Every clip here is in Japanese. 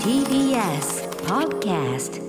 TBS Podcast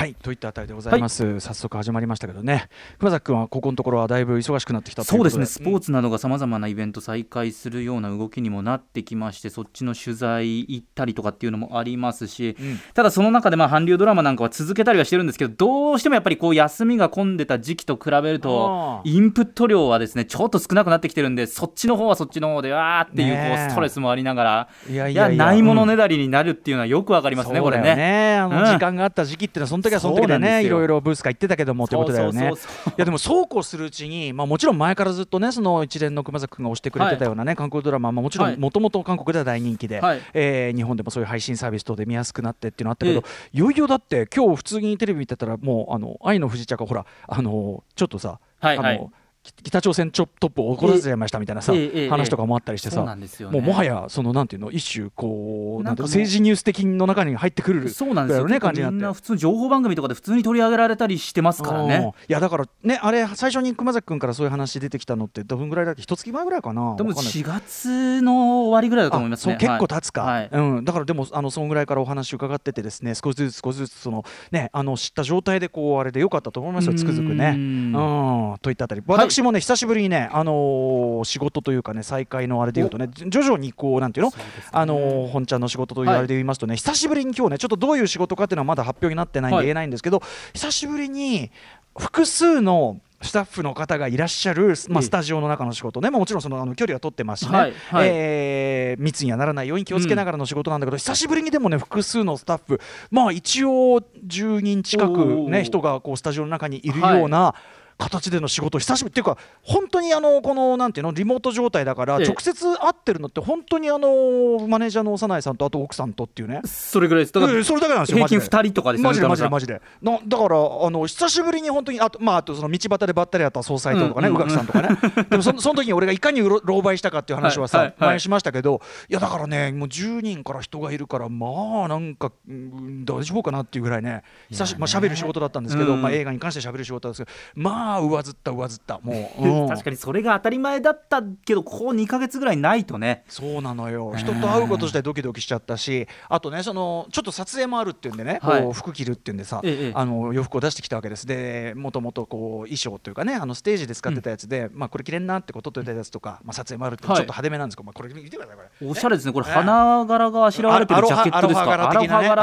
はい。といったあたりでございます、早速始まりましたけどね。熊崎君はここのところはだいぶ忙しくなってきたそうですね、スポーツなどがさまざまなイベント再開するような動きにもなってきまして、そっちの取材行ったりとかっていうのもありますし、うん。ただその中でまあ韓流ドラマなんかは続けたりはしてるんですけど、どうしてもやっぱりこう休みが混んでた時期と比べるあと、ーインプット量はですねちょっと少なくなってきてるんで、そっちの方はそっちの方で、わーっていうこうストレスもありながら、いやいや、ないものねだりになるっていうのはよくわかりますね、これね。あのうん。時間があった時期っていうのはその時はその時ねいろいろブースが行ってたけどもということだよね。いやでもそうこうするうちに、まあ、もちろん前からずっとねその一連の熊崎君が推してくれてたようなね、韓国ドラマ、まあ、もちろはい。んもともと韓国では大人気で、はい。えー日本でもそういう配信サービス等で見やすくなってっていうのあったけど、えいよいよだって今日普通にテレビ見てたらもうあの愛の不時着がほらあのちょっとさ、あのはいはい。き北朝鮮トップを怒らせちゃいましたみたいなさ、話とかもあったりしてさ、もうもはやそのなんていうの一種こうなんていう政治ニュース的の中に入ってくるそうなんですよ、ね感じになって。みんな普通に情報番組とかで普通に取り上げられたりしてますからうんね。いやだからねあれ最初に熊崎君からそういう話出てきたのってどのぐらいだっけ？一月前ぐらいかな？でもわかんない。4月の終わりぐらいだと思いますね。結構経つか、はい。うん、だからでもあのそのぐらいからお話伺っててですね少しずつ少しずつそのねあの知った状態でこうあれでよかったと思いますよ。つくづくね。ううん。ん、といったあたり私もね、久しぶりにね、あのー仕事というかね再開のあれで言うとね徐々にこうなんていうの？ね。あのー本ちゃんの仕事というはいあれで言いますとね、久しぶりに今日ねちょっとどういう仕事かっていうのはまだ発表になってないんではい。言えないんですけど、久しぶりに複数のスタッフの方がいらっしゃる、まあ、ええスタジオの中の仕事ね、まあ、もちろんそのあの距離は取ってますしね、はい。はい。えー密にはならないように気をつけながらの仕事なんだけど、久しぶりにでもね複数のスタッフまあ一応10人近く、おね、ー。人がこうスタジオの中にいるような、形での仕事久しぶりっていうか本当にあのこのなんていうのリモート状態だからええ。直接会ってるのって本当にあのマネージャーの幼いさんとあと奥さんとっていうね。それぐらいです。だからええそれだけなんですよ平均マジで。2人とかです。マジでマジで田マジで。なだからあの久しぶりに本当にあとまああとその道端でばったりやった総裁とかね宇垣さんとかね。でもその その時に俺がいかにうろ狼狽したかっていう話はさはいはいはい。前にしましたけどいやだからねもう10人から人がいるからまあなんかうん大丈夫かなっていうぐらいね久しまあ喋る仕事だったんですけどうん。まあ映画に関して喋る仕事ですけどまあ上ずった上ずった。もう中 うん。確かにそれが当たり前だったけど、ここ2か月ぐらいないとね。そうなのよ。人と会うこと自体ドキドキしちゃったしあとねそのちょっと撮影もあるっていうんでね、はい。こう服着るっていうんでさ、ええあの洋服を出してきたわけです。でもともとこう衣装というかねあのステージで使ってたやつで、まあ、これ着れんなってことといたやつとか、まあ、撮影もあるってちょっはいと派手めなんです。けど、まあ、これ見てくださいこれ。おしゃれですね。これええ花柄があしらわれてるジャケットですか？ア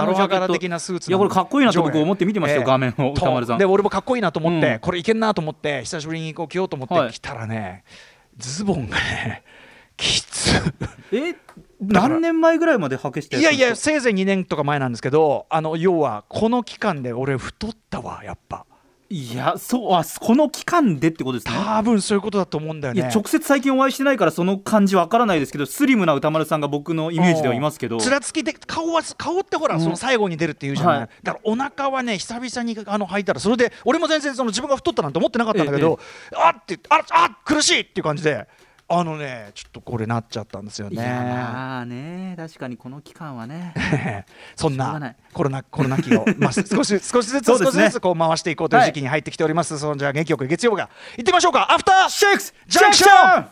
ロハ柄的なスーツいやこれかっこいいなと僕思って見てましたよ、画面を。歌丸さん。で俺もかっこいいなと思って、うん。これいけんなと思って久しぶりにこう着ようと思ってはい。着たらね、ズボンがね きつえ何年前ぐらいまではけしていやいやせいぜい2年とか前なんですけどあの要はこの期間で俺太ったわやっぱいやそうあこの期間でってことですね。多分そういうことだと思うんだよね。いや直接最近お会いしてないからその感じわからないですけどスリムな歌丸さんが僕のイメージではいますけど。つらつきで顔は顔ってほら、うん。その最後に出るっていうじゃない、はい。だからお腹はね久々にあの履いたらそれで俺も全然その自分が太ったなんて思ってなかったんだけど、あってああ苦しいっていう感じであのねちょっとこれなっちゃったんですよいやね。まあね確かにこの期間はねそんなコロナコロナ期を、まあ、少し少しずつね少しずつこう回していこうという時期に入ってきております、そのじゃあ元気よく月曜日が行ってみましょうかアフターシェイクスジャンクション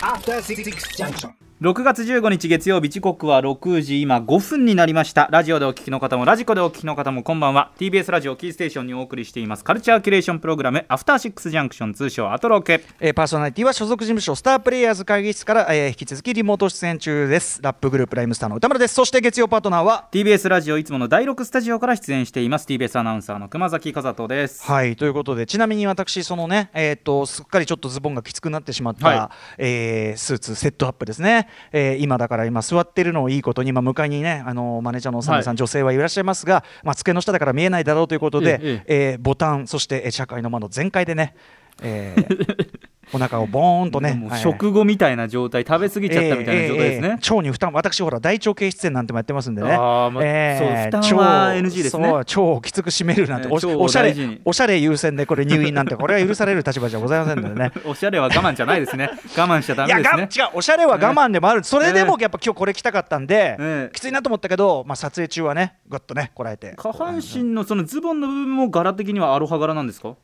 After Six Junction. 6月15日月曜日時刻は6時今5分になりました。ラジオでお聞きの方もラジコでお聞きの方もこんばんは。TBS ラジオキーステーションにお送りしています。カルチャーキュレーションプログラムアフターシックスジャンクション通称アトロケ。えーパーソナリティは所属事務所スタープレイヤーズ会議室から、えー引き続きリモート出演中です。ラップグループライムスターの歌丸です。そして月曜パートナーは TBS ラジオいつもの第6スタジオから出演しています。TBS アナウンサーの熊崎和人です。はいということでちなみに私そのねえっ、とすっかりちょっとズボンがきつくなってしまった、はえースーツセットアップですね、えー今だから今座ってるのをいいことに今向かいにねあのマネージャーのサムさん、はい。女性はいらっしゃいますが、まあ、机の下だから見えないだろうということで、ええ。ーボタンそしてえー社会の間の全開でね、えー お腹をボーンとね食後みたいな状態食べ過ぎちゃったみたいな状態ですね、腸に負担私ほら大腸憩室炎なんてもやってますんでね。あーまそう負担は腸 NG ですね。腸をきつく締めるなんて、おしゃれおしゃれ優先でこれ入院なんてこれは許される立場じゃございませんのでね。おしゃれは我慢じゃないですね。我慢しちゃダいやが違メですね。うおしゃれは我慢でもある、それでもやっぱ今日これ着たかったんで、ええ。きついなと思ったけど、まあ、撮影中はねぐっとねこらえて。下半身のそのズボンの部分も柄的にはアロハ柄なんですか？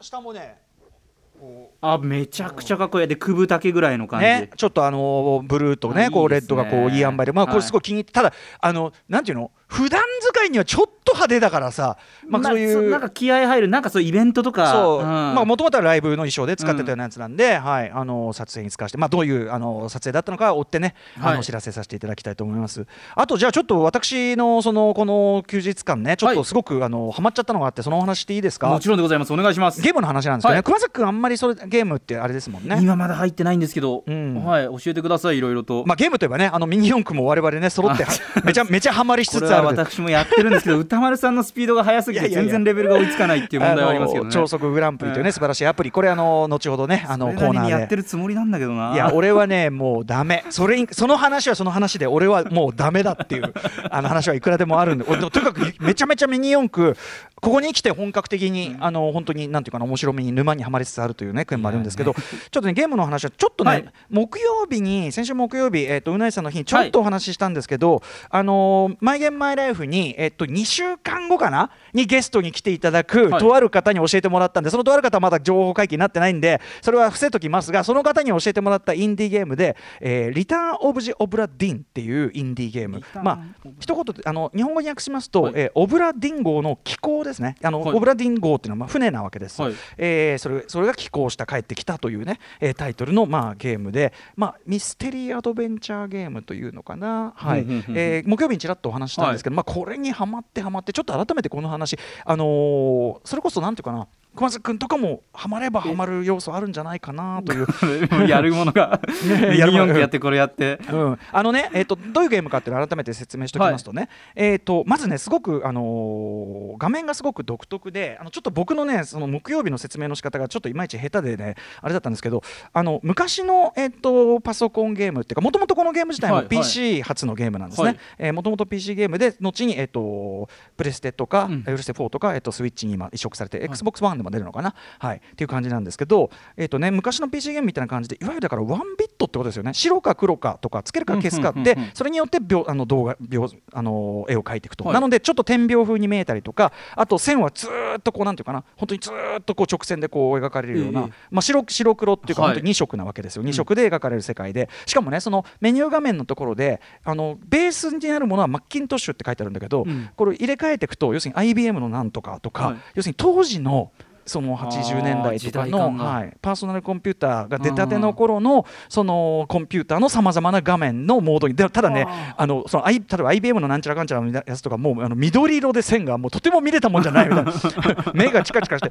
下もねあめちゃくちゃかっこいい。で首丈ぐらいの感じ、ね、ちょっとあのブルーとね。こうレッドがこういい塩梅で。まあこれすごい気に入って、ただあのなんていうの？普段使いにはちょっと派手だからさまあそういう、なんか気合入るなんかそういうイベントとか。そう、ん。まあもともとはライブの衣装で使ってたようなやつなんで、はい。あの撮影に使わせてまあどういうあの撮影だったのかを追ってね、あはい。のお知らせさせていただきたいと思います。あとじゃあちょっと私のそのこの休日間ねちょっはいとすごく、あのハマっちゃったのがあってそのお話していいですか？も。ちろんでございます。お願いします。ゲームの話なんですけどね、はい。熊崎君あんまりそれゲームってあれですもんね。今まだ入ってないんですけど、うん。はい。教えてくださいいろいろと、まあ、ゲームといえばねあのミニ四駆も我々ね揃ってはめちゃめちゃハマりしつつある私もやってるんですけど歌丸さんのスピードが速すぎて全然レベルが追いつかないっていう問題はありますけどね。超速グランプリというね、うん。素晴らしいアプリ。これあの後ほどねあのコーナーで。にやってるつもりなんだけどな。いや俺はねもうダメ。それにその話はその話で俺はもうダメだっていう あの話はいくらでもあるんで。俺とにかくめちゃめちゃミニ四駆ここに来て本格的に、あの本当になんていうかな面白みに沼にはまりつつあるというね件もあるんですけど、ちょっとねゲームの話はちょっとね、はい。木曜日に先週木曜日えっ、とうないさんの日にちょっとお話ししたんですけど、あのーマイゲームマイライフにえっ、と2週間後かな？にゲストに来ていただく、はい。とある方に教えてもらったんでそのとある方はまだ情報解禁になってないんでそれは伏せときますがその方に教えてもらったインディーゲームで「えーリターン・オブ・ジ・オブラ・ディン」っていうインディーゲーム。まあ一言であの日本語に訳しますと、はい。えーオブラ・ディン号の寄港ですね。あの、はい。オブラ・ディン号っていうのはまあ船なわけです、はい。えーそれそれが寄港した帰ってきたというね、えータイトルの、まあ、ゲームで、まあ、ミステリーアドベンチャーゲームというのかな、はい。えー木曜日にちらっとお話ししたんですですけど、まあ、これにはまってはまってちょっと改めてこの話、あのーそれこそ何て言うかな熊崎君とかもハマればハマる要素あるんじゃないかなという。やるものが。やるものやってこれやって。うん、あのね、えー、とどういうゲームかっていうのを改めて説明しておきますとね、えー、とまずねすごく、あのー画面がすごく独特であのちょっと僕のねその木曜日の説明の仕方がちょっといまいち下手でねあれだったんですけどあの昔の、えー、とパソコンゲームっていうかもともとこのゲーム自体もはいはい。PC 初のゲームなんですはい。ねもともと PC ゲームで後に、えー、とプレステとか、うん。プレステ4とか、えー、とスイッチに今移植されて、XBOX1 でも出るのかな、はい、っていう感じなんですけど、えーとね、昔の PC ゲームみたいな感じでいわゆるだからワンビットってことですよね。白か黒かとかつけるか消すかってそれによって描あの動画描あの絵を描いていくと、はい。なのでちょっと点描風に見えたりとかあと線はずーっとこうなんていうかな？本当にずーっとこう直線でこう描かれるような、ええまあ、白白黒っていうかはい。本当に2色なわけですよ、2色で描かれる世界で。しかもねそのメニュー画面のところであのベースになるものはマッキントッシュって書いてあるんだけど、うん。これ入れ替えていくと要するに IBM のなんとかとか、はい。要するに当時のその80年代とかの、はい、パーソナルコンピューターが出たての頃のそのコンピューターのさまざまな画面のモードにでただねああのその、I、例えば IBM のなんちゃらかんちゃらのやつとかもうあの緑色で線がもうとても見れたもんじゃないみたいな 目がチカチカして。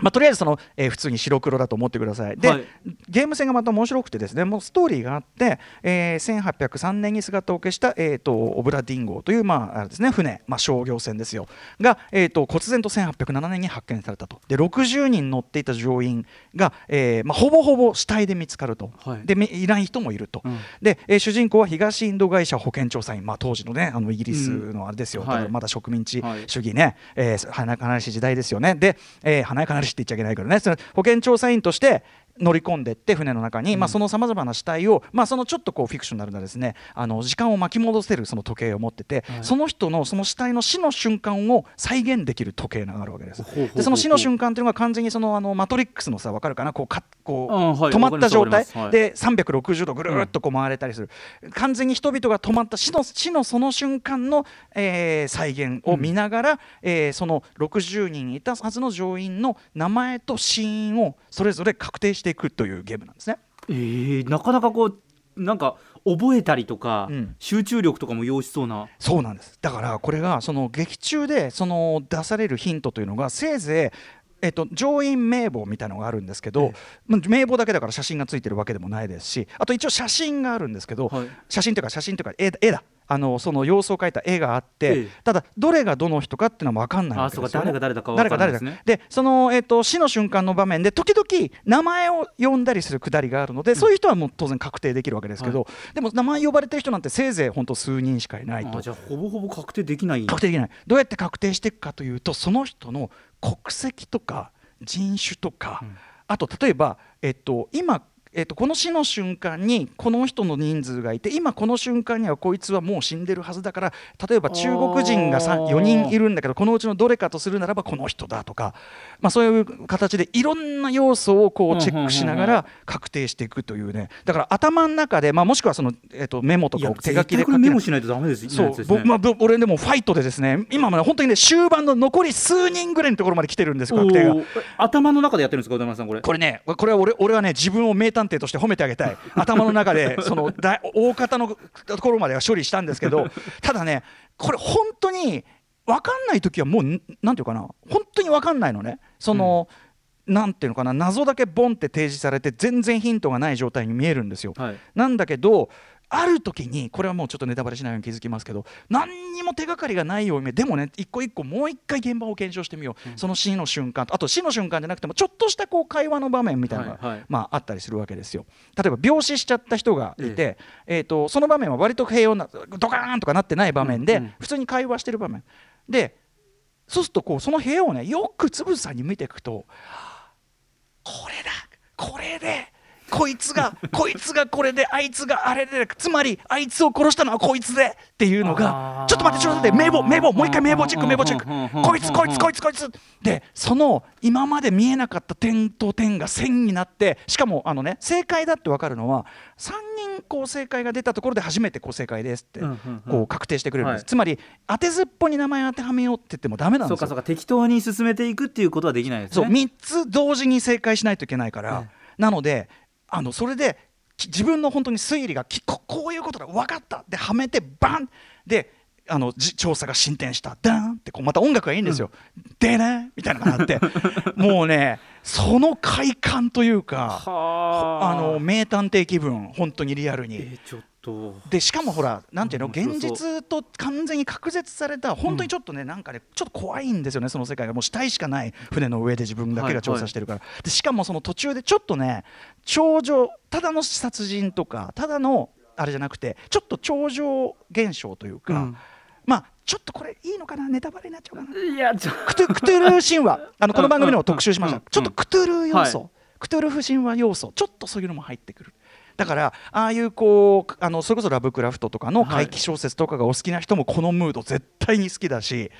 まあ、とりあえずその、えー普通に白黒だと思ってください。で、はいゲーム性がまた面白くてですねもうストーリーがあって、えー1803年に姿を消した、えー、とオブラディン号という、まああれですね、船、まあ、商業船ですよ。が、えー、と忽然と1807年に発見されたと。で60人乗っていた乗員が、えーまあ、ほぼほぼ死体で見つかると、はい。でめいない人もいると、うん。で、えー主人公は東インド会社保険調査員、まあ、当時のねあのイギリスのあれですよ、うん。はいだからまだ植民地はい。主義ね、えー華やかなりし時代ですよね。で、えー華やかなりしって言っちゃいけないけどね。その保険調査員として乗り込んでって船の中に、まあ、そのさまざまな死体を、まあ、そのちょっとこうフィクショナルなですねあの時間を巻き戻せるその時計を持ってて、はい。その人のその死体の死の瞬間を再現できる時計があるわけです。でその死の瞬間というのが完全にそのあのマトリックスのさ分かるかな？こうかこう、うんはい止まった状態で360度ぐるーっとこう回れたりする、完全に人々が止まった死の死のその瞬間の、えー再現を見ながら、えーその60人いたはずの乗員の名前と死因をそれぞれ確定していくというゲームなんですね。えーなかなかこうなんか覚えたりとか、うん。集中力とかも要しそうな。そうなんです。だからこれがその劇中でその出されるヒントというのがせいぜいえっと、乗員名簿みたいなのがあるんですけど、まあ名簿だけだから写真がついてるわけでもないですしあと一応写真があるんですけど、はい。写真というか写真というか絵だ絵だあのその様子を描いた絵があって、ええ。ただどれがどの人かっていうのは分かんないわけですよ、ね、誰が誰だか分からないですね。でその、えっと死の瞬間の場面で時々名前を呼んだりするくだりがあるので、そういう人はもう当然確定できるわけですけど、でも名前呼ばれてる人なんてせいぜい本当数人しかいないと。あじゃあほぼほぼ確定できない。確定できない。どうやって確定していくかというとその人の国籍とか人種とか、あと例えば、えっと、今えー、とこの死の瞬間にこの人の人数がいて今この瞬間にはこいつはもう死んでるはずだから例えば中国人が4人いるんだけどこのうちのどれかとするならばこの人だとか、まあ、そういう形でいろんな要素をこうチェックしながら確定していくというね。だから頭の中で、まあ、もしくはその、えー、とメモとかを手書きで書けメモしないとダメですそう僕、まあ、俺でもファイトでですね今まで本当にね終盤の残り数人ぐらいのところまで来てるんです確定が。頭の中でやってるんですか小田さんこれ。これねこれは俺俺はね自分を名探偵として褒めてあげたい。頭の中でその大大方のところまでは処理したんですけど ただねこれ本当に分かんない時はもうなんていうかな本当に分かんないのね。その、うん、なんていうのかな謎だけボンって提示されて全然ヒントがない状態に見えるんですよ。はい、なんだけどある時にこれはもうちょっとネタバレしないように気づきますけど何にも手がかりがないようにでもね一個一個もう一回現場を検証してみよう、うん、その死の瞬間とあと死の瞬間じゃなくてもちょっとしたこう会話の場面みたいなのが、はいはい、まあ、あったりするわけですよ。例えば病死しちゃった人がいて、えええーとその場面は割と平穏なドカーンとかなってない場面で、うんうん、普通に会話してる場面。でそうするとこうその部屋をねよくつぶさに見ていくとこれだこれでこいつがこいつがこれであいつがあれでつまりあいつを殺したのはこいつでっていうのがちょっと待ってちょっと待って名簿名簿もう一回名簿チェック名簿チェック。こいつこいつこいつこいつ。でその今まで見えなかった点と点が線になってしかもあのね正解だって分かるのは3人こう正解が出たところで初めてこう正解ですってこう確定してくれるんです、つまり当てずっぽに名前当てはめようって言ってもダメなんですよ。そうかそうか適当に進めていくっていうことはできないですね。そう3つ同時に正解しないといけないから、なのであのそれで自分の本当に推理がここういうことだ分かった。ではめてバン！であの調査が進展した。ダーンってこうまた音楽がいいんですよ、うん、でねみたいなのがあって。もうねその快感というかあ。の名探偵気分本当にリアルに、えー、ちょっでしかもほらなんていうの現実と完全に隔絶された本当にちょっとね、なんかねちょっと怖いんですよねその世界が。もう死体しかない船の上で自分だけが調査してるから、でしかもその途中でちょっとね頂上ただの殺人とかただのあれじゃなくてちょっと超常現象というか、うん、まあちょっとこれいいのかなネタバレになっちゃうかな。いやクトゥクトゥルー神話。あのこの番組でも特集しました、ちょっとクトゥルー要素、はい、クトゥルフ神話要素。ちょっとそういうのも入ってくるだからああいうこうあのそれこそラブクラフトとかの怪奇小説とかがお好きな人もこのムード絶対に好きだし。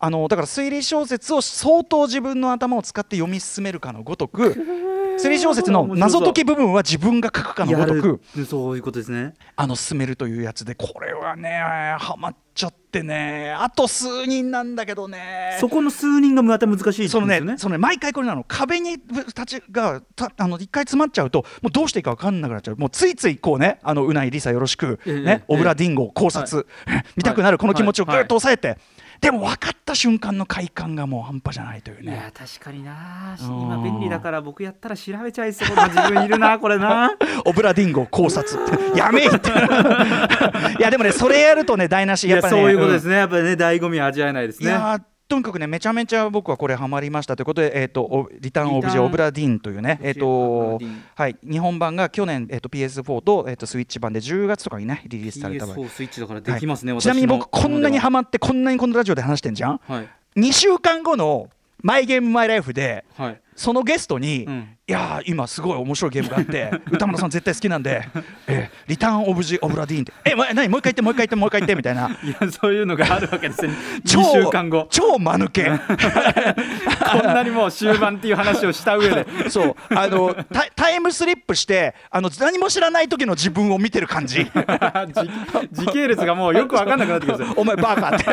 あのだから推理小説を相当自分の頭を使って読み進めるかのごとく 推理小説の謎解き部分は自分が書くかのごとくそういうことですね。あの進めるというやつでこれはねハマっちゃってねあと数人なんだけどね。そこの数人がまた難しい、ね、そのねそのね毎回これなの。壁に立ちがたあの一回詰まっちゃうともうどうしていいか分かんなくなっちゃう。もうついついこうねあのうないりさよろしく、ね、オブラディンゴ考察、はい、見たくなるこの気持ちをぐっと抑えて。はいでも分かった瞬間の快感がもう半端じゃないというね。いや確かにな。今便利だから僕やったら調べちゃいそうな自分いるなこれな。オブラディンゴ考察。やめえって。いやでもねそれやるとね台無しやっぱり、ね、そういうことですね、やっぱりね醍醐味味わえないですねとにかくねめちゃめちゃ僕はこれハマりましたということで、えーと、リターン・オブジェ・オブラディンというね、えーとはい、日本版が去年、えーと、PS4 と,、えーと、スイッチ版で10月とかにねリリースされた場合。PS4 スイッチだからできますね、はい、ちなみに僕こんなにハマってこんなにこのラジオで話してんじゃん、はい、2週間後の「マイ・ゲーム・マイ・ライフで」はいそのゲストに、うん、いや今すごい面白いゲームがあって 歌丸さん絶対好きなんで「えリターン・オブ・ジ・オブ・ラディーン」って「えま、何？もう一回言ってもう一回言ってもう一回言って」みたいな。いやそういうのがあるわけですね。超週間後。超間抜け。こんなにもう終盤っていう話をした上で。そう。あのタイムスリップしてあの何も知らない時の自分を見てる感じ。時系列がもうよく分かんなくなってきますお前バカって。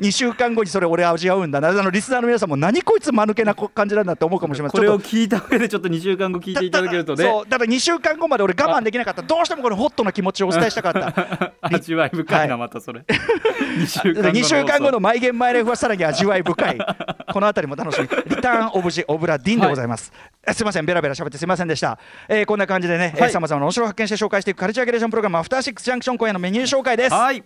2週間後にそれ俺味わうんだな。あのリスナーの皆さんも何こいつ間抜けな感じなんだって思うかもしれません。これを聞いた上でちょっと2週間後聞いていただけるとね。そうだから2週間後まで俺我慢できなかった。どうしてもこのホットな気持ちをお伝えしたかった。味わい深いな、またそれ。2週間後 ,2 週間後のマイゲンマイレフはさらに味わい深い。この辺りも楽しみ。リターンオブジオブラディンでございます、はい、すみませんベラベラ喋ってすみませんでした、えー、こんな感じでねさまざまな面白を発見して紹介していくカルチャーゲレーションプログラムアフターシックスジャンクション今夜のメニュー紹介です。はい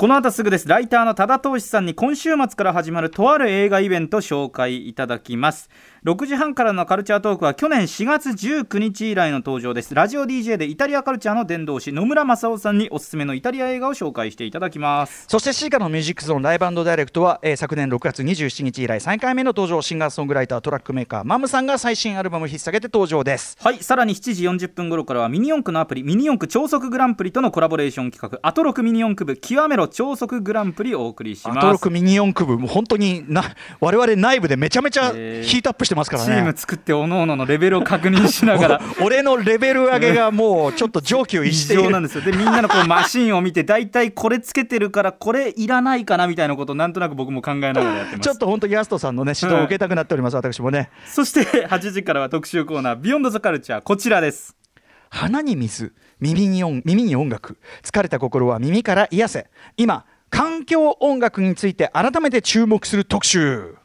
この後すぐです。ライターの多田投資さんに今週末から始まるとある映画イベント紹介いただきます。6時半からのカルチャートークは去年4月19日以来の登場です。ラジオ DJ でイタリアカルチャーの伝道師野村正夫さんにおすすめのイタリア映画を紹介していただきます。そしてシーカのミュージックゾーンライブダイレクトは、えー、昨年6月27日以来3回目の登場。シンガーソングライタートラックメーカーマムさんが最新アルバム引っ提げて登場です。はいさらに7時40分頃からはミニ四駆のアプリミニ四駆超速グランプリとのコラボレーション企画アトロクミニ四駆部極めろ超速グランプリをお送りします。アトロクミニ四駆部もう本当にな我々内部でめちゃめちゃヒートアップしてますからね、チーム作っておのおののレベルを確認しながら。俺のレベル上げがもうちょっと上級一してなん。ですよでみんなのこうマシンを見て大体これつけてるからこれいらないかなみたいなことをなんとなく僕も考えながらやってます。ちょっと本当にヤストさんのね指導を受けたくなっております、はい、私もね。そして8時からは特集コーナービヨンドザカルチャーこちらです。鼻に水耳に音耳に音楽。疲れた心は耳から癒せ。今環境音楽について改めて注目する特集。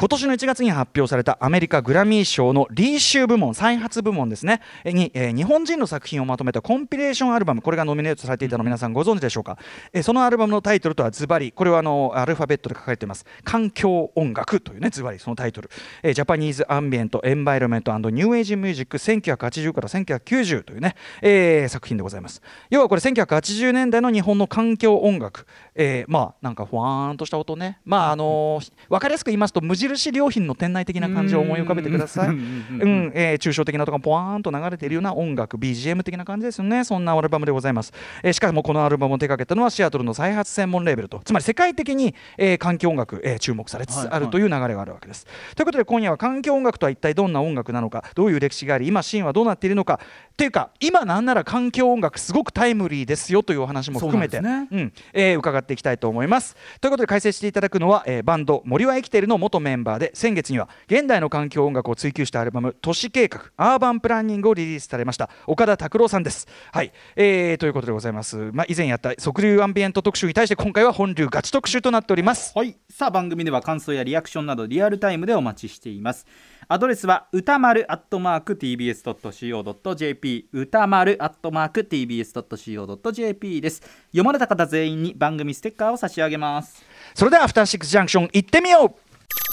今年の1月に発表されたアメリカグラミー賞のリイシュー部門再発部門ですね。に、えー、日本人の作品をまとめたコンピレーションアルバム。これがノミネートされていたの皆さんご存知でしょうか、えー、そのアルバムのタイトルとはズバリこれはあのアルファベットで書かれています。環境音楽というねズバリそのタイトル、えー、 Japanese Ambient Environmental New Age Music 1980から1990というね、えー、作品でございます。要はこれ1980年代の日本の環境音楽、えー、まあなんかふわーんとした音ね。まああのー、分かりやすく言いますと無印良品の店内的な感じを思い浮かべてください。うん、えー、抽象的なとかポワーンと流れているような音楽 BGM 的な感じですよね。そんなアルバムでございます、えー、しかもこのアルバムを手掛けたのはシアトルの再発専門レーベルと。つまり世界的に、えー、環境音楽、えー、注目されつつあるという流れがあるわけです、はいはい、ということで今夜は環境音楽とは一体どんな音楽なのかどういう歴史があり今シーンはどうなっているのか。っていうか今なんなら環境音楽すごくタイムリーですよというお話も含めてう、ね、ん。えー、伺っていきたいと思います。ということで解説していただくのは、えー、バンド森は生きているの元メンバーで先月には現代の環境音楽を追求したアルバム「都市計画アーバンプランニング」をリリースされました。岡田拓郎さんです。はい、えー、ということでございます、まあ、以前やった即流アンビエント特集に対して今回は本流ガチ特集となっております。はい。さあ番組では感想やリアクションなどリアルタイムでお待ちしています。アドレスは歌丸アットマーク TBS.CO.JP 歌丸アットマーク TBS.CO.JP です。読まれた方全員に番組ステッカーを差し上げます。それではアフターシックスジャンクション行ってみよう